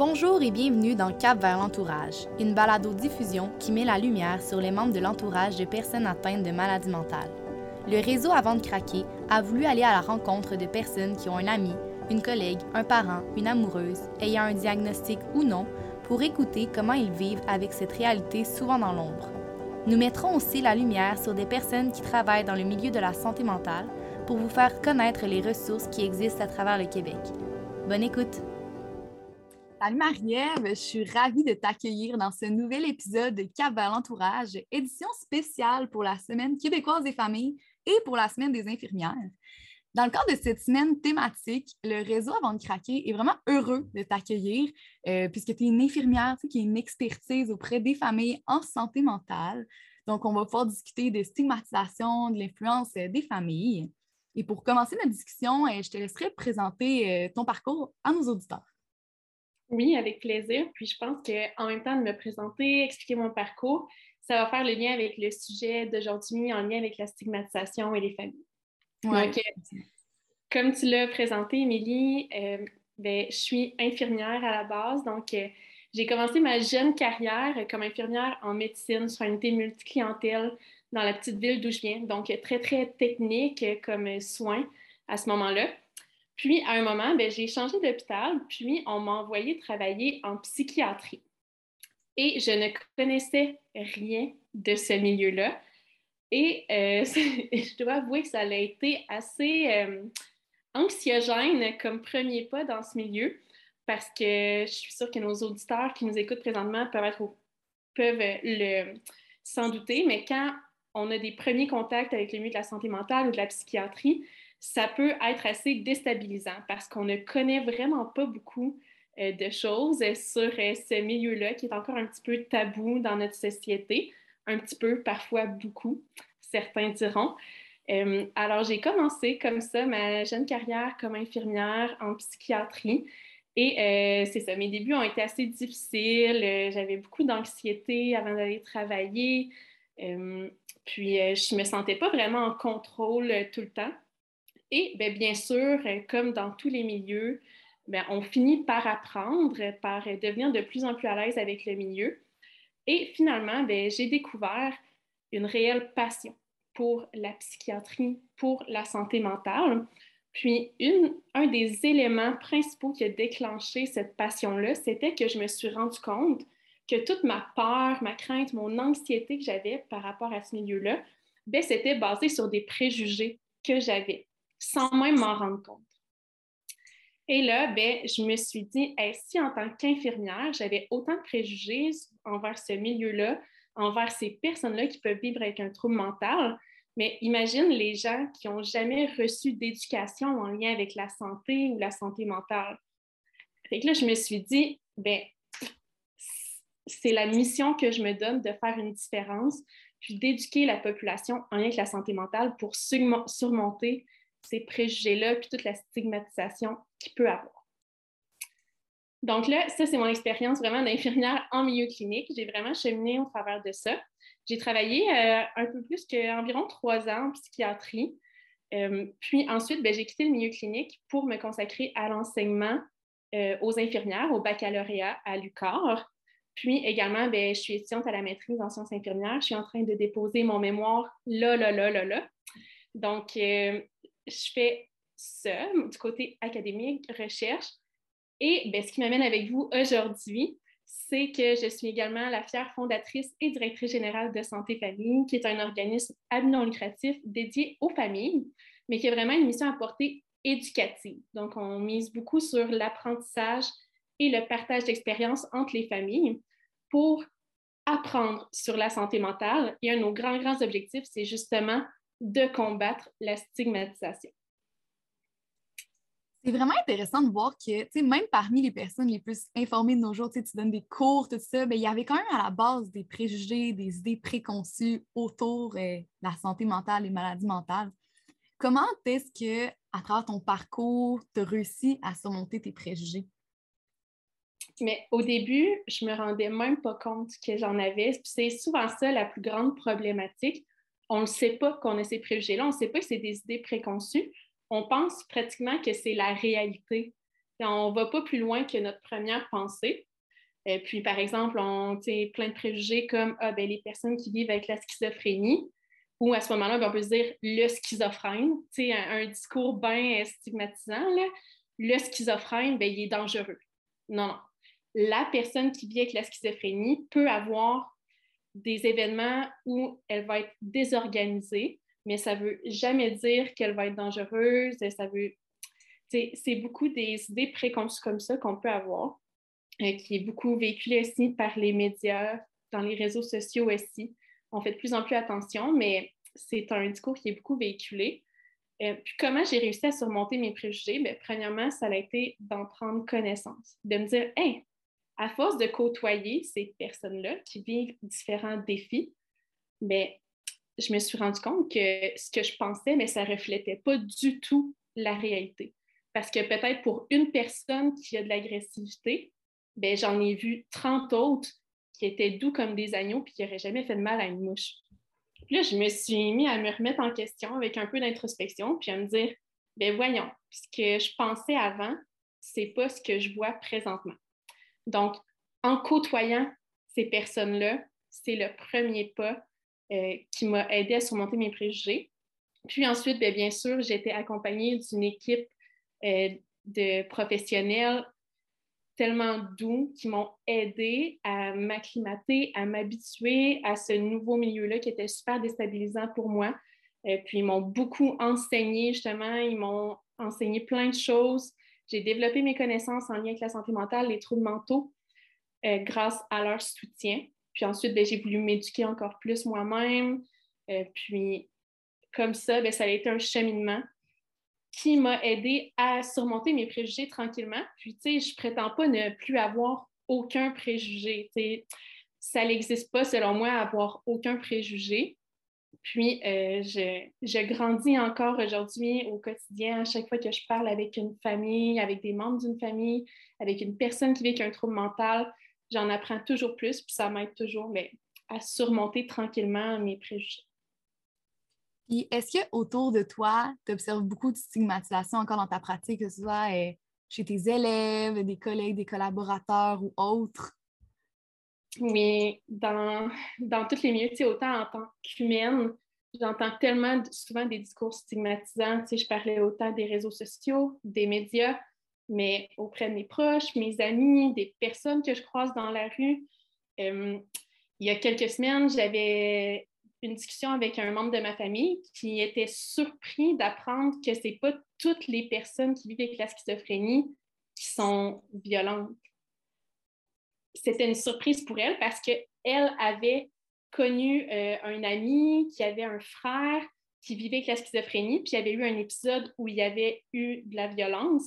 Bonjour et bienvenue dans Cap vers l'entourage, une balado-diffusion qui met la lumière sur les membres de l'entourage de personnes atteintes de maladies mentales. Le réseau Avant de craquer a voulu aller à la rencontre de personnes qui ont un ami, une collègue, un parent, une amoureuse, ayant un diagnostic ou non, pour écouter comment ils vivent avec cette réalité souvent dans l'ombre. Nous mettrons aussi la lumière sur des personnes qui travaillent dans le milieu de la santé mentale pour vous faire connaître les ressources qui existent à travers le Québec. Bonne écoute! Salut Marie-Ève, je suis ravie de t'accueillir dans ce nouvel épisode de Cap vers édition spéciale pour la Semaine québécoise des familles et pour la Semaine des infirmières. Dans le cadre de cette semaine thématique, le réseau Avant de craquer est vraiment heureux de t'accueillir euh, puisque tu es une infirmière qui a une expertise auprès des familles en santé mentale. Donc, on va pouvoir discuter de stigmatisation, de l'influence euh, des familles. Et pour commencer notre discussion, euh, je te laisserai présenter ton parcours à nos auditeurs. Oui, avec plaisir. Puis je pense qu'en même temps de me présenter, expliquer mon parcours, ça va faire le lien avec le sujet d'aujourd'hui en lien avec la stigmatisation et les familles. Donc, euh, comme tu l'as présenté, Émilie, euh, ben, je suis infirmière à la base. Donc, euh, j'ai commencé ma jeune carrière comme infirmière en médecine sur une unité multiclientèle dans la petite ville d'où je viens. Donc, très, très technique comme soin à ce moment-là. Puis, à un moment, ben, j'ai changé d'hôpital, puis on m'a envoyé travailler en psychiatrie. Et je ne connaissais rien de ce milieu-là. Et euh, je dois avouer que ça a été assez euh, anxiogène comme premier pas dans ce milieu, parce que je suis sûre que nos auditeurs qui nous écoutent présentement peuvent, peuvent le, s'en douter, mais quand on a des premiers contacts avec le milieu de la santé mentale ou de la psychiatrie, ça peut être assez déstabilisant parce qu'on ne connaît vraiment pas beaucoup euh, de choses sur euh, ce milieu-là qui est encore un petit peu tabou dans notre société, un petit peu, parfois beaucoup, certains diront. Euh, alors, j'ai commencé comme ça ma jeune carrière comme infirmière en psychiatrie. Et c'est ça, mes débuts ont été assez difficiles. J'avais beaucoup d'anxiété avant d'aller travailler. puis, je ne me sentais pas vraiment en contrôle tout le temps. Et bien, bien sûr, euh, comme dans tous les milieux, bien, on finit par apprendre, par devenir de plus en plus à l'aise avec le milieu. Et finalement, bien, j'ai découvert une réelle passion pour la psychiatrie, pour la santé mentale. Puis, un des éléments principaux qui a déclenché cette passion-là, c'était que je me suis rendu compte que toute ma peur, ma crainte, mon anxiété que j'avais par rapport à ce milieu-là, ben, c'était basé sur des préjugés que j'avais sans même m'en rendre compte. Et là, ben, je me suis dit, si en tant qu'infirmière, j'avais autant de préjugés envers ce milieu-là, envers ces personnes-là qui peuvent vivre avec un trouble mental, mais imagine les gens qui n'ont jamais reçu d'éducation en lien avec la santé ou la santé mentale. Fait que là, je me suis dit, ben, c'est la mission que je me donne de faire une différence, puis d'éduquer la population en lien avec la santé mentale pour surmonter ces préjugés-là, puis toute la stigmatisation qu'il peut avoir. Donc là, ça, c'est mon expérience vraiment d'infirmière en milieu clinique. J'ai vraiment cheminé au travers de ça. J'ai travaillé euh, un peu plus qu'environ trois ans en psychiatrie. Euh, puis ensuite, ben, j'ai quitté le milieu clinique pour me consacrer à l'enseignement euh, aux infirmières, au baccalauréat à l'UQAR. Puis également, ben, je suis étudiante à la maîtrise en sciences infirmières. Je suis en train de déposer mon mémoire là, là, là, là, là. Donc, je fais ça du côté académique, recherche. Et ben, ce qui m'amène avec vous aujourd'hui, c'est que je suis également la fière fondatrice et directrice générale de Santé Famille, qui est un organisme à non lucratif dédié aux familles, mais qui a vraiment une mission à portée éducative. Donc, on mise beaucoup sur l'apprentissage et le partage d'expériences entre les familles pour apprendre sur la santé mentale. Et un de nos grands, grands objectifs, c'est justement de combattre la stigmatisation. C'est vraiment intéressant de voir que, même parmi les personnes les plus informées de nos jours, tu donnes des cours, tout ça, mais ben, il y avait quand même à la base des préjugés, des idées préconçues autour euh, de la santé mentale et maladies mentales. Comment est-ce que, à travers ton parcours, tu as réussi à surmonter tes préjugés? Mais au début, je me rendais même pas compte que j'en avais. C'est souvent ça la plus grande problématique on ne sait pas qu'on a ces préjugés-là, on ne sait pas que c'est des idées préconçues. On pense pratiquement que c'est la réalité on ne va pas plus loin que notre première pensée. Euh, puis, par exemple, on a plein de préjugés comme ah, ben, les personnes qui vivent avec la schizophrénie, ou à ce moment-là, ben, on peut se dire le schizophrène, un, un discours bien stigmatisant. Là. Le schizophrène, ben, il est dangereux. Non, non. La personne qui vit avec la schizophrénie peut avoir des événements où elle va être désorganisée, mais ça ne veut jamais dire qu'elle va être dangereuse. Ça veut. C'est beaucoup des idées préconçues comme ça qu'on peut avoir, euh, qui est beaucoup véhiculé aussi par les médias, dans les réseaux sociaux aussi. On fait de plus en plus attention, mais c'est un discours qui est beaucoup véhiculé. Euh, puis comment j'ai réussi à surmonter mes préjugés? Bien, premièrement, ça a été d'en prendre connaissance, de me dire, hey, à force de côtoyer ces personnes-là qui vivent différents défis, bien, je me suis rendu compte que ce que je pensais, mais ça ne reflétait pas du tout la réalité. Parce que peut-être pour une personne qui a de l'agressivité, ben, j'en ai vu 30 autres qui étaient doux comme des agneaux puis qui n'auraient jamais fait de mal à une mouche. Puis là, je me suis mis à me remettre en question avec un peu d'introspection puis à me dire, ben voyons, ce que je pensais avant, c'est pas ce que je vois présentement. Donc, en côtoyant ces personnes-là, c'est le premier pas euh, qui m'a aidé à surmonter mes préjugés. Puis ensuite, bien, bien sûr, été accompagnée d'une équipe euh, de professionnels tellement doux qui m'ont aidé à m'acclimater, à m'habituer à ce nouveau milieu-là qui était super déstabilisant pour moi. Euh, puis, ils m'ont beaucoup enseigné, justement, ils m'ont enseigné plein de choses. J'ai développé mes connaissances en lien avec la santé mentale, les troubles mentaux, euh, grâce à leur soutien. Puis ensuite, ben, j'ai voulu m'éduquer encore plus moi-même. Euh, puis, comme ça, ben, ça a été un cheminement qui m'a aidé à surmonter mes préjugés tranquillement. Puis, tu sais, je prétends pas ne plus avoir aucun préjugé. ça n'existe pas, selon moi, avoir aucun préjugé. Puis, euh, je, grandis encore aujourd'hui au quotidien, à chaque fois que je parle avec une famille, avec des membres d'une famille, avec une personne qui vit avec un trouble mental, j'en apprends toujours plus, puis ça m'aide toujours à surmonter tranquillement mes préjugés est-ce que autour de toi, tu observes beaucoup de stigmatisation encore dans ta pratique, que ce soit euh, chez tes élèves, des collègues, des collaborateurs ou autres? Oui, dans, dans tous les milieux, autant en tant qu'humaine, j'entends tellement souvent des discours stigmatisants. je parlais autant des réseaux sociaux, des médias, mais auprès de mes proches, mes amis, des personnes que je croise dans la rue. Euh, il y a quelques semaines, j'avais une discussion avec un membre de ma famille qui était surpris d'apprendre que ce n'est pas toutes les personnes qui vivent avec la schizophrénie qui sont violentes. C'était une surprise pour elle parce qu'elle avait connu euh, un ami qui avait un frère qui vivait avec la schizophrénie, puis il y avait eu un épisode où il y avait eu de la violence.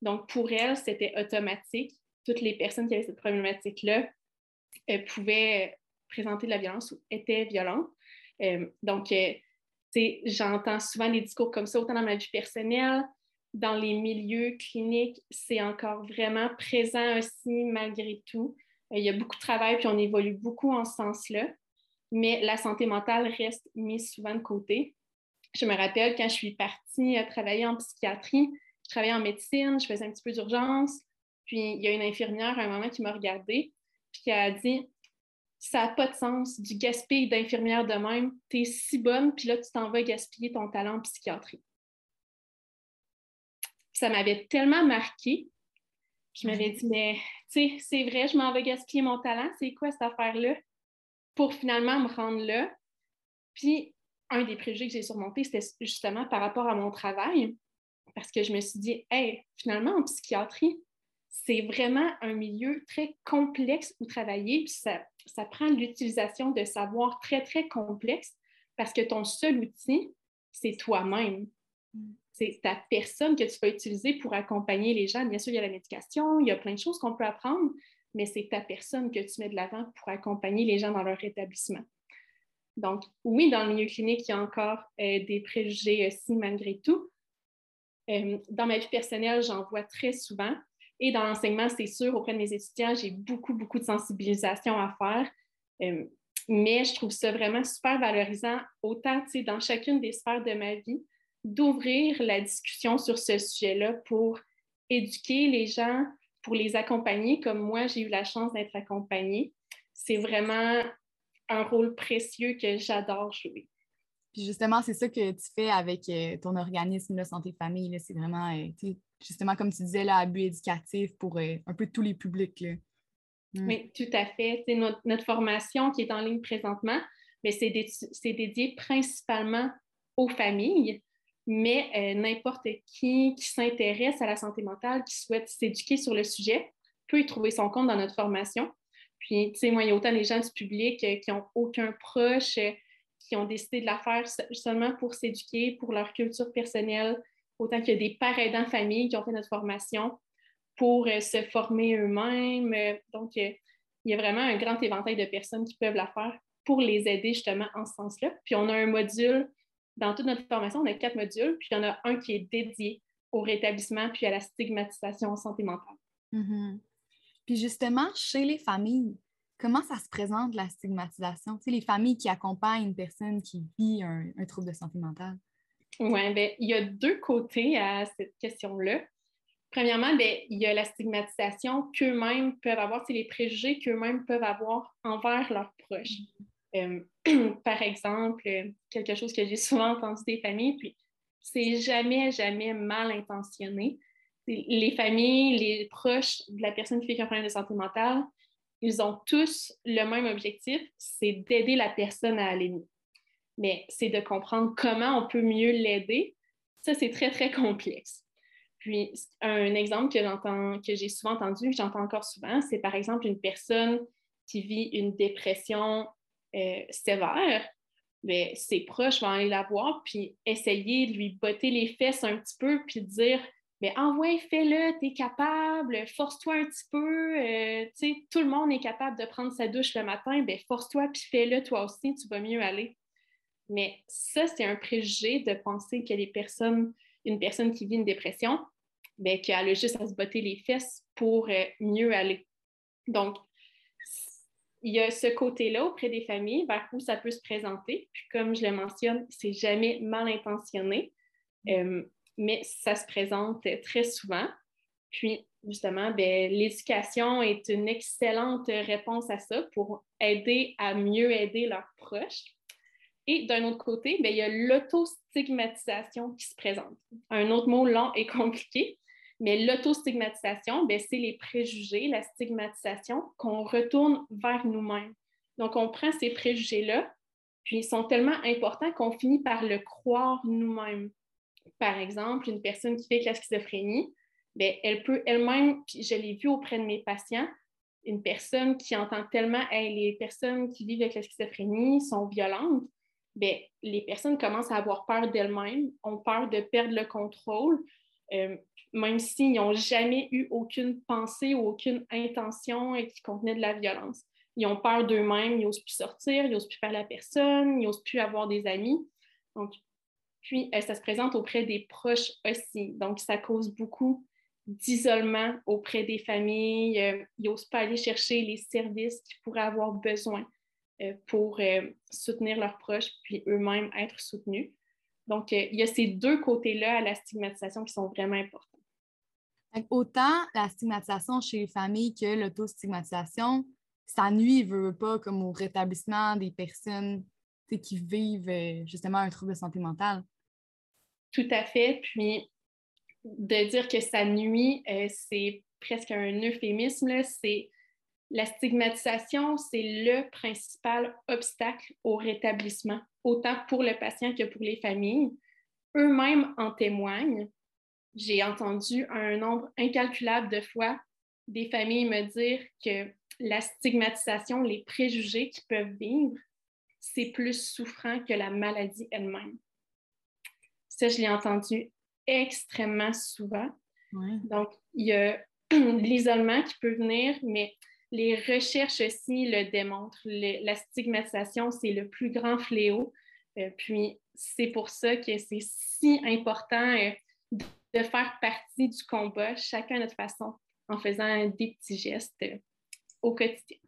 Donc, pour elle, c'était automatique. Toutes les personnes qui avaient cette problématique-là euh, pouvaient présenter de la violence ou étaient violentes. Euh, donc, euh, j'entends souvent des discours comme ça, autant dans ma vie personnelle, dans les milieux cliniques, c'est encore vraiment présent aussi malgré tout. Euh, il y a beaucoup de travail, puis on évolue beaucoup en ce sens-là, mais la santé mentale reste mise souvent de côté. Je me rappelle quand je suis partie travailler en psychiatrie, je travaillais en médecine, je faisais un petit peu d'urgence, puis il y a une infirmière à un moment qui m'a regardée, puis qui a dit ça n'a pas de sens du gaspillage d'infirmière de même. Tu es si bonne, puis là, tu t'en vas gaspiller ton talent en psychiatrie. ça m'avait tellement marqué. Je m'avais dit, mais tu sais, c'est vrai, je m'en vais gaspiller mon talent. C'est quoi cette affaire-là? Pour finalement me rendre là. Puis, un des préjugés que j'ai surmonté, c'était justement par rapport à mon travail. Parce que je me suis dit, hey, finalement, en psychiatrie, c'est vraiment un milieu très complexe où travailler. Puis ça, ça prend l'utilisation de savoirs très, très complexes parce que ton seul outil, c'est toi-même. Mm. C'est ta personne que tu vas utiliser pour accompagner les gens. Bien sûr, il y a la médication, il y a plein de choses qu'on peut apprendre, mais c'est ta personne que tu mets de l'avant pour accompagner les gens dans leur établissement. Donc, oui, dans le milieu clinique, il y a encore euh, des préjugés aussi malgré tout. Euh, dans ma vie personnelle, j'en vois très souvent. Et dans l'enseignement, c'est sûr, auprès de mes étudiants, j'ai beaucoup, beaucoup de sensibilisation à faire. Euh, mais je trouve ça vraiment super valorisant, autant dans chacune des sphères de ma vie, d'ouvrir la discussion sur ce sujet-là pour éduquer les gens, pour les accompagner, comme moi, j'ai eu la chance d'être accompagnée. C'est vraiment un rôle précieux que j'adore jouer. Puis justement, c'est ça que tu fais avec euh, ton organisme de Santé Famille. C'est vraiment, euh, justement, comme tu disais, là, but éducatif pour euh, un peu tous les publics. Là. Mm. Oui, tout à fait. C'est notre, notre, formation qui est en ligne présentement, mais c'est dédié principalement aux familles mais euh, n'importe qui qui s'intéresse à la santé mentale, qui souhaite s'éduquer sur le sujet, peut y trouver son compte dans notre formation. Puis, tu sais, moi, il y a autant des gens du public euh, qui n'ont aucun proche, euh, qui ont décidé de la faire seulement pour s'éduquer, pour leur culture personnelle, autant qu'il y a des pères aidants familles qui ont fait notre formation pour se former eux-mêmes. donc, il y a vraiment un grand éventail de personnes qui peuvent la faire pour les aider justement en ce sens-là. Puis, on a un module dans toute notre formation, on a quatre modules, puis il y en a un qui est dédié au rétablissement puis à la stigmatisation santé mentale. Mm-hmm. Puis justement, chez les familles, comment ça se présente la stigmatisation? Tu sais, les familles qui accompagnent une personne qui vit un, trouble de santé mentale. Oui, bien, il y a deux côtés à cette question-là. Premièrement, bien, il y a la stigmatisation qu'eux-mêmes peuvent avoir, c'est les préjugés qu'eux-mêmes peuvent avoir envers leurs proches. Euh, par exemple, quelque chose que j'ai souvent entendu des familles, puis c'est jamais, jamais mal intentionné. Les familles, les proches de la personne qui fait un problème de santé mentale, ils ont tous le même objectif, c'est d'aider la personne à aller mieux. Mais c'est de comprendre comment on peut mieux l'aider. Ça, c'est très, très complexe. Puis, un exemple que, que j'ai souvent entendu, que j'entends encore souvent, c'est par exemple une personne qui vit une dépression euh, sévère, mais ses proches vont aller la voir puis essayer de lui botter les fesses un petit peu puis dire mais envoie, fais-le, tu es capable, force-toi un petit peu. Euh, tout le monde est capable de prendre sa douche le matin, ben force-toi puis fais-le toi aussi, tu vas mieux aller. Mais ça, c'est un préjugé de penser que les personnes, une personne qui vit une dépression, ben, qu'elle a juste à se botter les fesses pour euh, mieux aller. Donc, il y a ce côté-là auprès des familles vers où ça peut se présenter. Puis comme je le mentionne, c'est jamais mal intentionné, euh, mais ça se présente très souvent. Puis justement, ben, l'éducation est une excellente réponse à ça pour aider à mieux aider leurs proches. Et d'un autre côté, ben, il y a l'autostigmatisation qui se présente. Un autre mot long et compliqué, mais l'autostigmatisation, ben, c'est les préjugés, la stigmatisation qu'on retourne vers nous-mêmes. Donc, on prend ces préjugés-là, puis ils sont tellement importants qu'on finit par le croire nous-mêmes. Par exemple, une personne qui fait de la schizophrénie, bien, elle peut elle-même, puis je l'ai vu auprès de mes patients, une personne qui entend tellement les personnes qui vivent avec la schizophrénie sont violentes, bien, les personnes commencent à avoir peur d'elles-mêmes, ont peur de perdre le contrôle, euh, même s'ils n'ont jamais eu aucune pensée ou aucune intention et qui contenait de la violence. Ils ont peur d'eux-mêmes, ils n'osent plus sortir, ils n'osent plus faire la personne, ils n'osent plus avoir des amis. Donc, puis, euh, ça se présente auprès des proches aussi. Donc, ça cause beaucoup d'isolement auprès des familles. Euh, ils n'osent pas aller chercher les services qu'ils pourraient avoir besoin pour soutenir leurs proches, puis eux-mêmes être soutenus. Donc, euh, il y a ces deux côtés-là à la stigmatisation qui sont vraiment importants. Autant la stigmatisation chez les familles que l'autostigmatisation, ça nuit, veut pas, comme au rétablissement des personnes qui vivent euh, justement un trouble de santé mentale. Tout à fait. Puis, de dire que ça nuit, euh, c'est presque un euphémisme. C'est la stigmatisation, c'est le principal obstacle au rétablissement, autant pour le patient que pour les familles. Eux-mêmes en témoignent. J'ai entendu un nombre incalculable de fois des familles me dire que la stigmatisation, les préjugés qu'ils peuvent vivre, c'est plus souffrant que la maladie elle-même. Ça, je l'ai entendu extrêmement souvent. Donc, il y a l'isolement qui peut venir, mais les recherches aussi le démontrent. la stigmatisation, c'est le plus grand fléau. Euh, puis c'est pour ça que c'est si important euh, de faire partie du combat, chacun à notre façon, en faisant des petits gestes euh, au quotidien.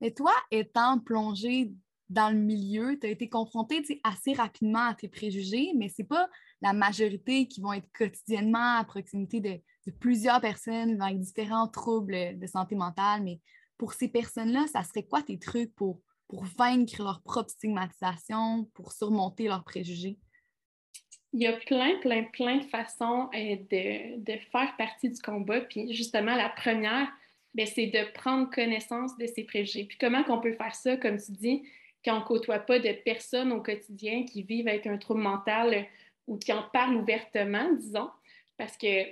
Et toi, étant plongé dans le milieu, tu as été confronté assez rapidement à tes préjugés, mais ce n'est pas la majorité qui vont être quotidiennement à proximité de, plusieurs personnes avec différents troubles de santé mentale. Mais pour ces personnes-là, ça serait quoi tes trucs pour, pour vaincre leur propre stigmatisation, pour surmonter leurs préjugés? Il y a plein, plein, plein de façons euh, de, de faire partie du combat. Puis justement, la première, ben, c'est de prendre connaissance de ces préjugés. Puis comment qu'on peut faire ça, comme tu dis, quand on ne côtoie pas de personnes au quotidien qui vivent avec un trouble mental ou qui en parlent ouvertement, disons, parce que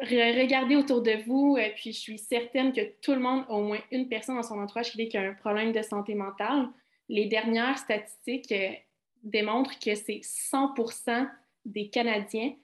regardez autour de vous, puis je suis certaine que tout le monde a au moins une personne dans son entourage qui a un problème de santé mentale. Les dernières statistiques euh, démontrent que c'est 100 des Canadiens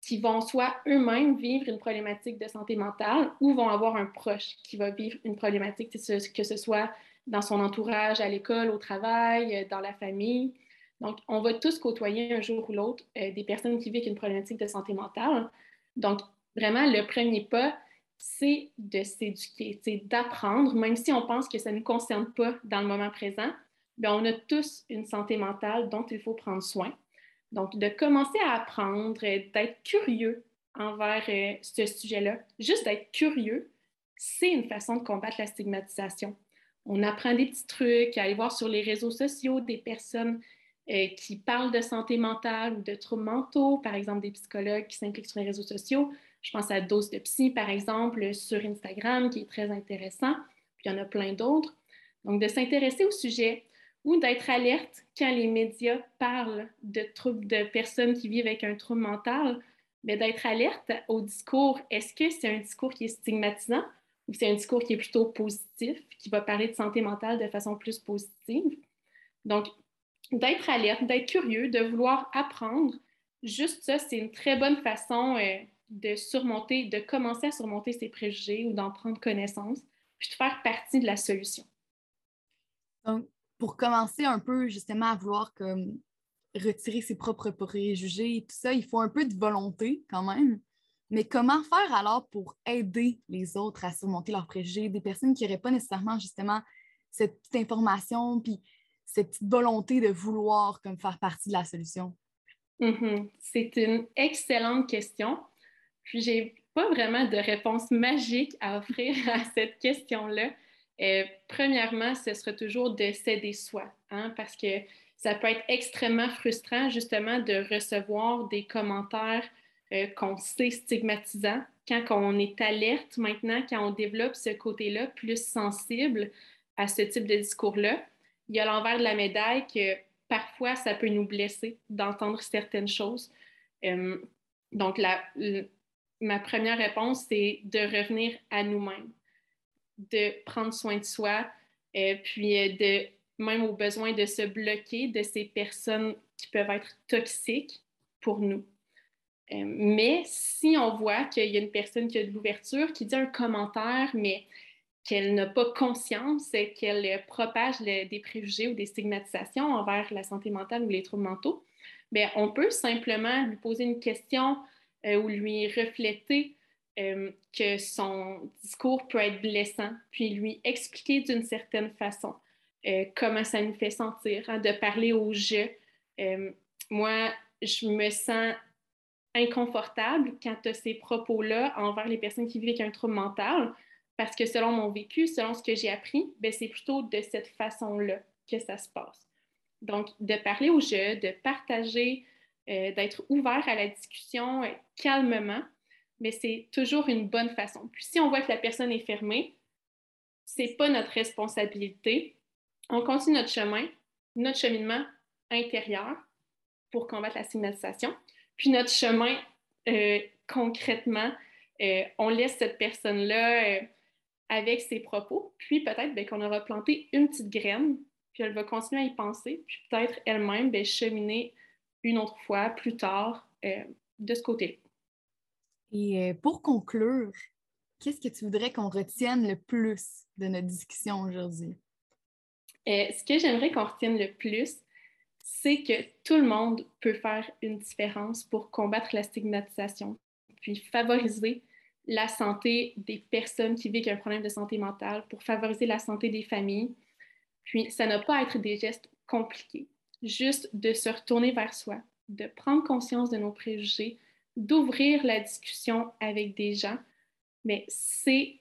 qui vont soit eux-mêmes vivre une problématique de santé mentale ou vont avoir un proche qui va vivre une problématique, que ce soit dans son entourage, à l'école, au travail, euh, dans la famille. Donc, on va tous côtoyer un jour ou l'autre euh, des personnes qui vivent une problématique de santé mentale. Donc, vraiment, le premier pas, c'est de s'éduquer, c'est d'apprendre, même si on pense que ça ne nous concerne pas dans le moment présent, bien, on a tous une santé mentale dont il faut prendre soin. Donc, de commencer à apprendre, d'être curieux envers euh, ce sujet-là, juste d'être curieux, c'est une façon de combattre la stigmatisation. On apprend des petits trucs, aller voir sur les réseaux sociaux des personnes euh, qui parlent de santé mentale ou de troubles mentaux, par exemple des psychologues qui s'impliquent sur les réseaux sociaux. Je pense à Dose de Psy, par exemple, sur Instagram, qui est très intéressant. Puis il y en a plein d'autres. Donc, de s'intéresser au sujet, ou d'être alerte quand les médias parlent de troubles de personnes qui vivent avec un trouble mental, mais d'être alerte au discours. Est-ce que c'est un discours qui est stigmatisant ou c'est un discours qui est plutôt positif, qui va parler de santé mentale de façon plus positive? Donc, d'être alerte, d'être curieux, de vouloir apprendre, juste ça, c'est une très bonne façon euh, de surmonter, de commencer à surmonter ses préjugés ou d'en prendre connaissance, puis de faire partie de la solution. Donc, pour commencer un peu justement à vouloir comme retirer ses propres préjugés et tout ça, il faut un peu de volonté quand même. Mais comment faire alors pour aider les autres à surmonter leurs préjugés, des personnes qui n'auraient pas nécessairement justement cette petite information puis cette petite volonté de vouloir comme faire partie de la solution? Mm-hmm. C'est une excellente question. Puis j'ai pas vraiment de réponse magique à offrir à cette question-là. Euh, premièrement, ce sera toujours de s'aider soi, hein, parce que ça peut être extrêmement frustrant justement de recevoir des commentaires euh, qu'on sait stigmatisants quand on est alerte maintenant, quand on développe ce côté-là plus sensible à ce type de discours-là. Il y a l'envers de la médaille que parfois ça peut nous blesser d'entendre certaines choses. Euh, donc, ma première réponse, c'est de revenir à nous-mêmes de prendre soin de soi, euh, puis euh, de même au besoin de se bloquer de ces personnes qui peuvent être toxiques pour nous. Euh, mais si on voit qu'il y a une personne qui a de l'ouverture, qui dit un commentaire, mais qu'elle n'a pas conscience, qu'elle propage des préjugés ou des stigmatisations envers la santé mentale ou les troubles mentaux, bien, on peut simplement lui poser une question ou lui refléter euh, que son discours peut être blessant, puis lui expliquer d'une certaine façon euh, comment ça nous fait sentir, hein, de parler au. Euh, moi, je me sens inconfortable quand tu as ces propos-là envers les personnes qui vivent avec un trouble mental, parce que selon mon vécu, selon ce que j'ai appris, ben, c'est plutôt de cette façon-là que ça se passe. Donc, de parler au jeu, de partager, d'être ouvert à la discussion calmement, mais c'est toujours une bonne façon. Puis si on voit que la personne est fermée, c'est pas notre responsabilité. On continue notre chemin, notre cheminement intérieur pour combattre la stigmatisation. Puis notre chemin, euh, concrètement, euh, on laisse cette personne-là euh, avec ses propos. Puis peut-être ben, qu'on aura planté une petite graine, puis elle va continuer à y penser, puis peut-être elle-même ben, cheminer une autre fois plus tard de ce côté-là. Et euh, pour conclure, qu'est-ce que tu voudrais qu'on retienne le plus de notre discussion aujourd'hui? Euh, ce que j'aimerais qu'on retienne le plus, c'est que tout le monde peut faire une différence pour combattre la stigmatisation, puis favoriser la santé des personnes qui vivent un problème de santé mentale, pour favoriser la santé des familles, Puis, ça n'a pas à être des gestes compliqués, juste de se retourner vers soi, de prendre conscience de nos préjugés, d'ouvrir la discussion avec des gens, mais c'est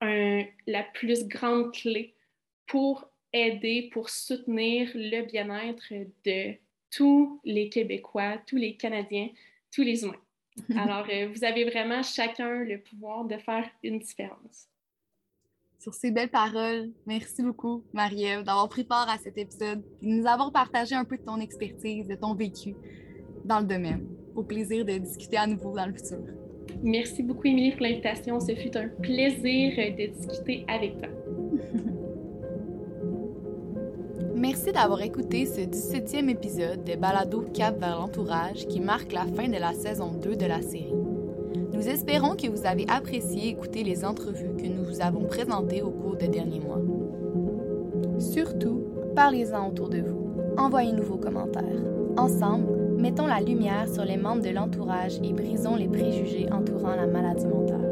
la plus grande clé pour aider, pour soutenir le bien-être de tous les Québécois, tous les Canadiens, tous les humains. Alors, euh, vous avez vraiment chacun le pouvoir de faire une différence. Sur ces belles paroles, merci beaucoup, Marie-Ève, d'avoir pris part à cet épisode et de nous avoir partagé un peu de ton expertise, de ton vécu dans le domaine. Au plaisir de discuter à nouveau dans le futur. Merci beaucoup, Émilie, pour l'invitation. Ce fut un plaisir de discuter avec toi. Merci d'avoir écouté ce 17e épisode de Balado Cap vers l'entourage qui marque la fin de la saison 2 de la série. Nous espérons que vous avez apprécié écouter les entrevues que nous vous avons présentées au cours des derniers mois. Surtout, parlez-en autour de vous. Envoyez-nous vos commentaires. Ensemble, mettons la lumière sur les membres de l'entourage et brisons les préjugés entourant la maladie mentale.